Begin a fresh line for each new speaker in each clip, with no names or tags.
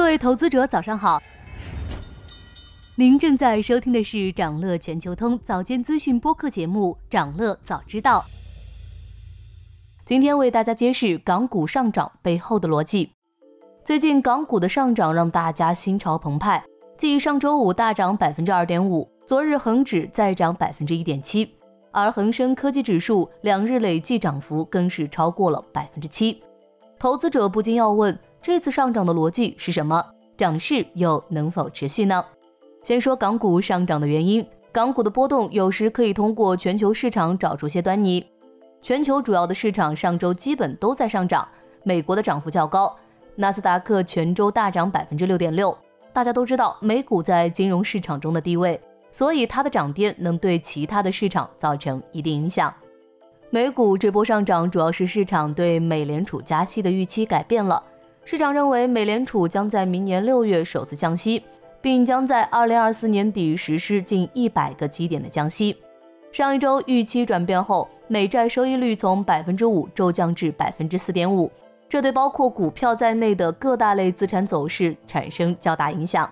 各位投资者，早上好。您正在收听的是长乐全球通早间资讯播客节目《长乐早知道》。今天为大家揭示港股上涨背后的逻辑。最近港股的上涨让大家心潮澎湃，继上周五大涨百分之二点五，昨日恒指再涨百分之一点七，而恒生科技指数两日累计涨幅更是超过了百分之七。投资者不禁要问。这次上涨的逻辑是什么？涨势又能否持续呢？先说港股上涨的原因，港股的波动有时可以通过全球市场找出些端倪。全球主要的市场上周基本都在上涨，美国的涨幅较高，纳斯达克全周大涨百分之六点六。大家都知道美股在金融市场中的地位，所以它的涨跌能对其他的市场造成一定影响。美股这波上涨主要是市场对美联储加息的预期改变了。市场认为，美联储将在明年六月首次降息，并将在二零二四年底实施近一百个基点的降息。上一周预期转变后，美债收益率从百分之五骤降至百分之四点五，这对包括股票在内的各大类资产走势产生较大影响。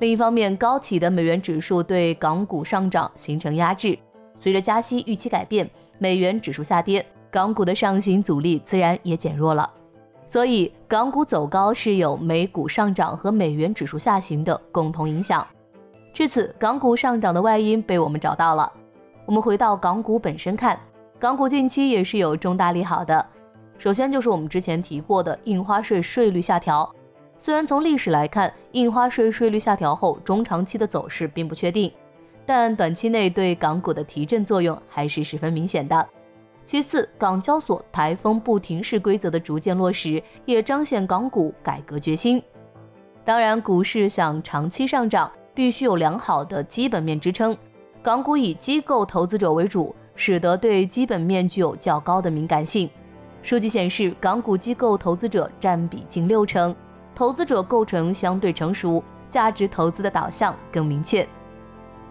另一方面，高企的美元指数对港股上涨形成压制，随着加息预期改变，美元指数下跌，港股的上行阻力自然也减弱了。所以，港股走高是有美股上涨和美元指数下行的共同影响。至此，港股上涨的外因被我们找到了。我们回到港股本身看，港股近期也是有重大利好的。首先就是我们之前提过的印花税税率下调。虽然从历史来看，印花税税率下调后中长期的走势并不确定，但短期内对港股的提振作用还是十分明显的。其次，港交所台风不停市规则的逐渐落实，也彰显港股改革决心。当然，股市想长期上涨，必须有良好的基本面支撑。港股以机构投资者为主，使得对基本面具有较高的敏感性。数据显示，港股机构投资者占比近六成，投资者构成相对成熟，价值投资的导向更明确。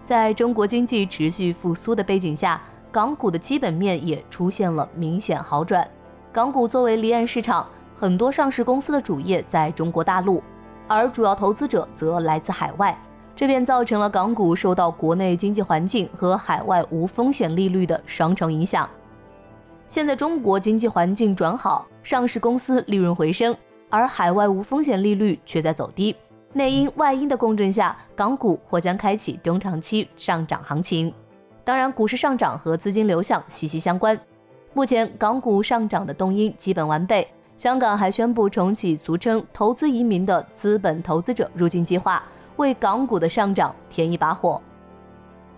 在中国经济持续复苏的背景下。港股的基本面也出现了明显好转。港股作为离岸市场，很多上市公司的主业在中国大陆，而主要投资者则来自海外，这便造成了港股受到国内经济环境和海外无风险利率的双重影响。现在中国经济环境转好，上市公司利润回升，而海外无风险利率却在走低，内因外因的共振下，港股或将开启中长期上涨行情。当然，股市上涨和资金流向息息相关。目前港股上涨的动因基本完备，香港还宣布重启俗称“投资移民”的资本投资者入境计划，为港股的上涨添一把火。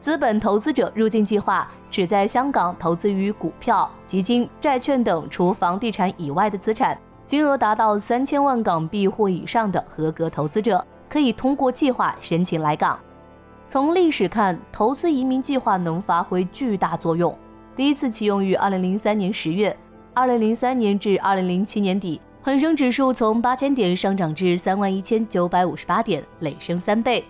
资本投资者入境计划旨在香港投资于股票、基金、债券等除房地产以外的资产，金额达到三千万港币或以上的合格投资者，可以通过计划申请来港。从历史看，投资移民计划能发挥巨大作用。第一次启用于二零零三年十月，二零零三年至二零零七年底，恒生指数从八千点上涨至三万一千九百五十八点，累升三倍。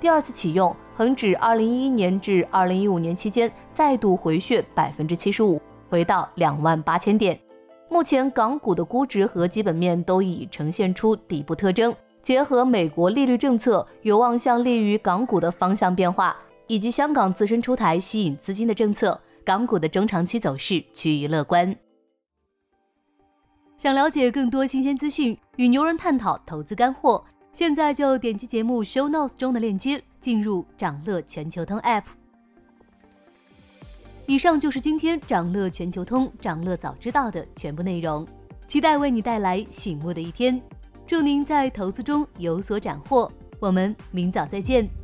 第二次启用，恒指二零一一年至二零一五年期间再度回血百分之七十五，回到两万八千点。目前港股的估值和基本面都已呈现出底部特征。结合美国利率政策有望向利于港股的方向变化，以及香港自身出台吸引资金的政策，港股的中长期走势趋于乐观。想了解更多新鲜资讯，与牛人探讨投资干货，现在就点击节目 show notes 中的链接，进入掌乐全球通 app。以上就是今天掌乐全球通掌乐早知道的全部内容，期待为你带来醒目的一天。祝您在投资中有所斩获，我们明早再见。